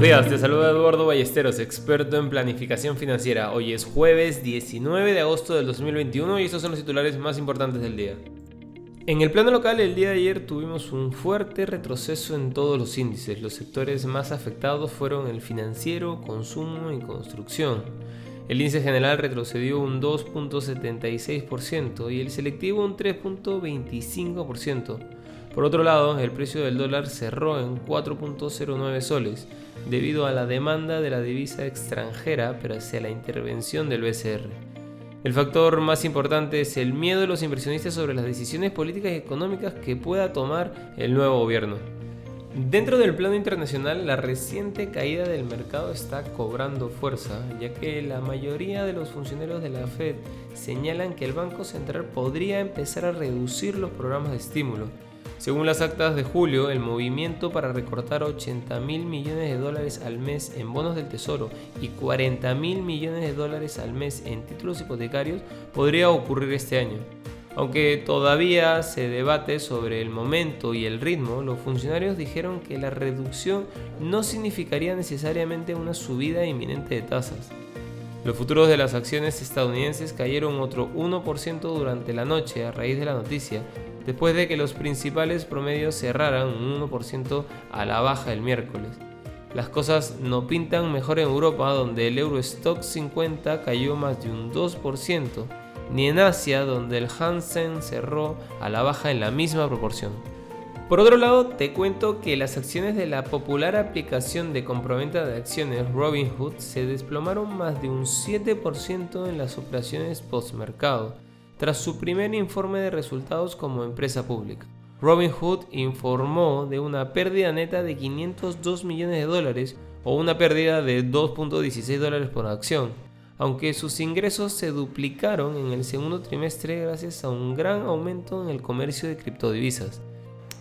Buenos días, te saluda Eduardo Ballesteros, experto en planificación financiera. Hoy es jueves 19 de agosto del 2021 y estos son los titulares más importantes del día. En el plano local, el día de ayer tuvimos un fuerte retroceso en todos los índices. Los sectores más afectados fueron el financiero, consumo y construcción. El índice general retrocedió un 2.76% y el selectivo un 3.25%. Por otro lado, el precio del dólar cerró en 4.09 soles debido a la demanda de la divisa extranjera pero hacia la intervención del BCR. El factor más importante es el miedo de los inversionistas sobre las decisiones políticas y económicas que pueda tomar el nuevo gobierno. Dentro del plano internacional, la reciente caída del mercado está cobrando fuerza, ya que la mayoría de los funcionarios de la Fed señalan que el Banco Central podría empezar a reducir los programas de estímulo según las actas de julio, el movimiento para recortar 80 mil millones de dólares al mes en bonos del Tesoro y 40 mil millones de dólares al mes en títulos hipotecarios podría ocurrir este año. Aunque todavía se debate sobre el momento y el ritmo, los funcionarios dijeron que la reducción no significaría necesariamente una subida inminente de tasas. Los futuros de las acciones estadounidenses cayeron otro 1% durante la noche a raíz de la noticia, después de que los principales promedios cerraran un 1% a la baja el miércoles. Las cosas no pintan mejor en Europa, donde el Eurostock 50 cayó más de un 2%, ni en Asia, donde el Hansen cerró a la baja en la misma proporción. Por otro lado, te cuento que las acciones de la popular aplicación de compraventa de acciones Robinhood se desplomaron más de un 7% en las operaciones postmercado tras su primer informe de resultados como empresa pública. Robinhood informó de una pérdida neta de 502 millones de dólares o una pérdida de 2.16 dólares por acción, aunque sus ingresos se duplicaron en el segundo trimestre gracias a un gran aumento en el comercio de criptodivisas.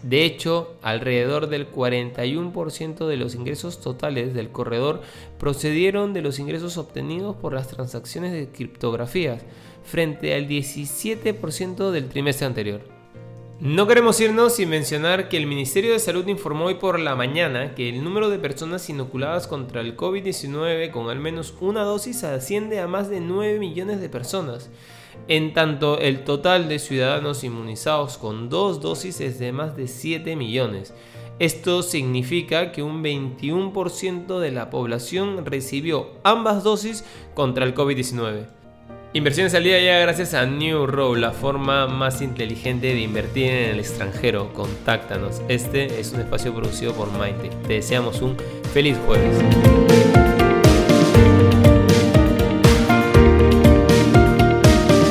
De hecho, alrededor del 41% de los ingresos totales del corredor procedieron de los ingresos obtenidos por las transacciones de criptografías, frente al 17% del trimestre anterior. No queremos irnos sin mencionar que el Ministerio de Salud informó hoy por la mañana que el número de personas inoculadas contra el COVID-19 con al menos una dosis asciende a más de 9 millones de personas, en tanto el total de ciudadanos inmunizados con dos dosis es de más de 7 millones. Esto significa que un 21% de la población recibió ambas dosis contra el COVID-19. Inversiones al día ya gracias a New Row, la forma más inteligente de invertir en el extranjero. Contáctanos. Este es un espacio producido por Mindtech. Te deseamos un feliz jueves.